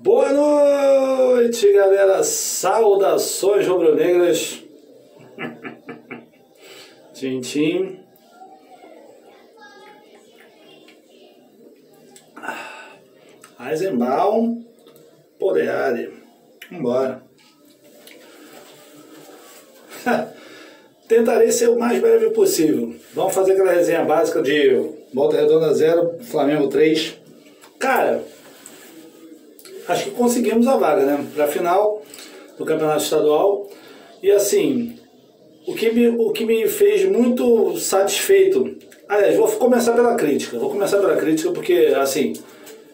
Boa noite, galera. Saudações rubro-negras. Tintim. Eisenbaum. Poleari. Vambora. Tentarei ser o mais breve possível. Vamos fazer aquela resenha básica de Volta Redonda 0, Flamengo 3. Cara, acho que conseguimos a vaga, né? Para a final do Campeonato Estadual. E assim, o que, me, o que me fez muito satisfeito. Aliás, vou começar pela crítica. Vou começar pela crítica porque, assim,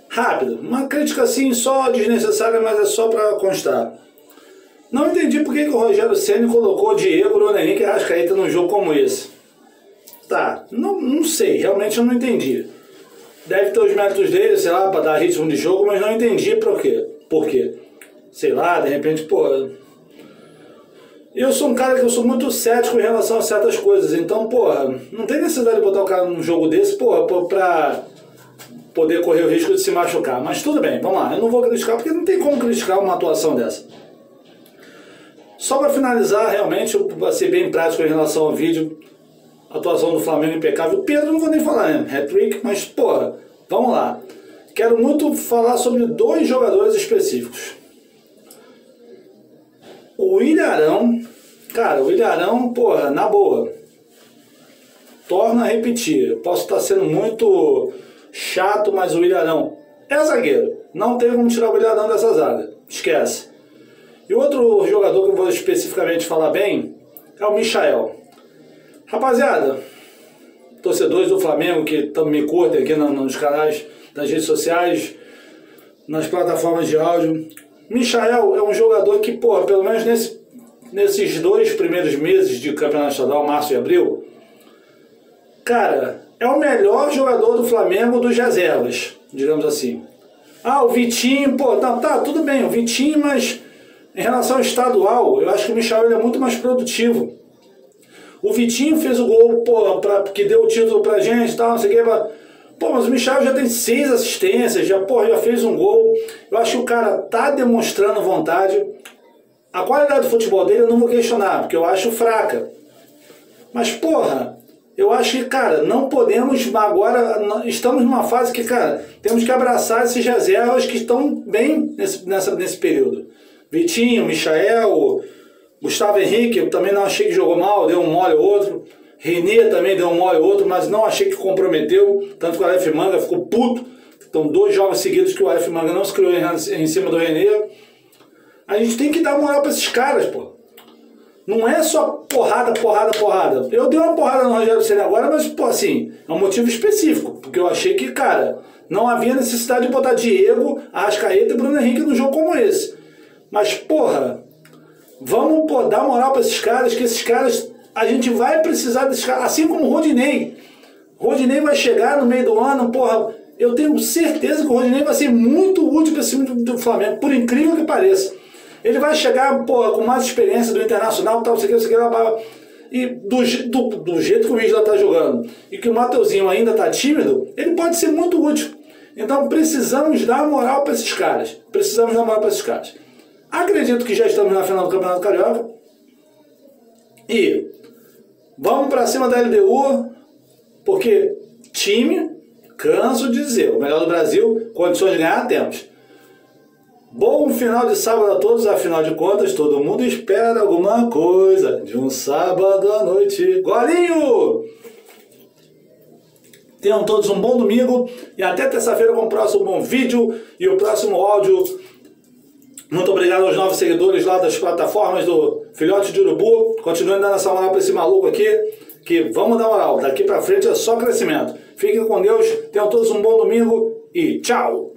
rápido. Uma crítica assim, só desnecessária, mas é só para constar. Não entendi por que, que o Rogério Senna colocou Diego, Henrique e Arrascaeta num jogo como esse. Tá, não, não sei, realmente eu não entendi. Deve ter os méritos dele, sei lá, para dar ritmo de jogo, mas não entendi por quê. Por quê? Sei lá, de repente, pô. Eu sou um cara que eu sou muito cético em relação a certas coisas, então, porra, não tem necessidade de botar o cara num jogo desse, porra, pra poder correr o risco de se machucar. Mas tudo bem, vamos lá. Eu não vou criticar, porque não tem como criticar uma atuação dessa. Só para finalizar, realmente, eu vou ser bem prático em relação ao vídeo. Atuação do Flamengo impecável. Pedro não vou nem falar, né? Hat-trick, mas, porra, vamos lá. Quero muito falar sobre dois jogadores específicos. O Ilharão, cara, o Ilharão, porra, na boa. Torna a repetir. Posso estar sendo muito chato, mas o Ilharão é zagueiro. Não tem como tirar o Ilharão dessa zaga. Esquece. E outro jogador que eu vou especificamente falar bem é o Michael. Rapaziada, torcedores do Flamengo que me curtem aqui nos canais das redes sociais, nas plataformas de áudio. Michael é um jogador que, porra, pelo menos nesse, nesses dois primeiros meses de campeonato estadual, março e abril, cara, é o melhor jogador do Flamengo dos reservas, digamos assim. Ah, o Vitinho, pô, tá, tá tudo bem, o Vitinho, mas em relação ao estadual, eu acho que o Michel é muito mais produtivo. O Vitinho fez o gol, pô, pra, que deu o título pra gente e tal, não sei o que. Mas, pô, mas o Michel já tem seis assistências, já, pô, já fez um gol. Eu acho que o cara tá demonstrando vontade. A qualidade do futebol dele eu não vou questionar, porque eu acho fraca. Mas, porra, eu acho que, cara, não podemos agora. Estamos numa fase que, cara, temos que abraçar esses reservas que estão bem nesse, nessa, nesse período. Vitinho, Michael, Gustavo Henrique, eu também não achei que jogou mal, deu um mole ou outro. Renê também deu um mole ou outro, mas não achei que comprometeu. Tanto que o Aleph Manga ficou puto. Então, dois jogos seguidos que o Aleph Manga não se criou em, cima do Renê. A gente tem que dar moral para esses caras, pô. Não é só porrada, porrada, porrada. Eu dei uma porrada no Rogério Senna agora, mas, pô, assim, é um motivo específico. Porque eu achei que, cara, não havia necessidade de botar Diego, Arrascaeta e Bruno Henrique num jogo como esse. Mas, porra, vamos pô, dar moral para esses caras, que esses caras, a gente vai precisar desses caras, assim como o Rodinei. Rodinei vai chegar no meio do ano, porra, eu tenho certeza que o Rodinei vai ser muito útil para esse time do Flamengo, por incrível que pareça. Ele vai chegar, porra, com mais experiência do Internacional, tal, sei que, sei que, lá, e do, do, do, jeito que o Isla está jogando e que o Mateuzinho ainda está tímido, ele pode ser muito útil. Então precisamos dar moral para esses caras. Precisamos dar moral para esses caras. Acredito que já estamos na final do Campeonato Carioca. E vamos para cima da LDU, porque time, canso de dizer, o melhor do Brasil, condições de ganhar temos. Bom final de sábado a todos, afinal de contas, todo mundo espera alguma coisa de um sábado à noite. Golinho! Tenham todos um bom domingo e até terça-feira com o próximo bom vídeo e o próximo áudio muito obrigado aos novos seguidores lá das plataformas do Filhote de Urubu. Continuem dando essa moral para esse maluco aqui, que vamos dar moral. Daqui para frente é só crescimento. Fiquem com Deus, tenham todos um bom domingo e tchau!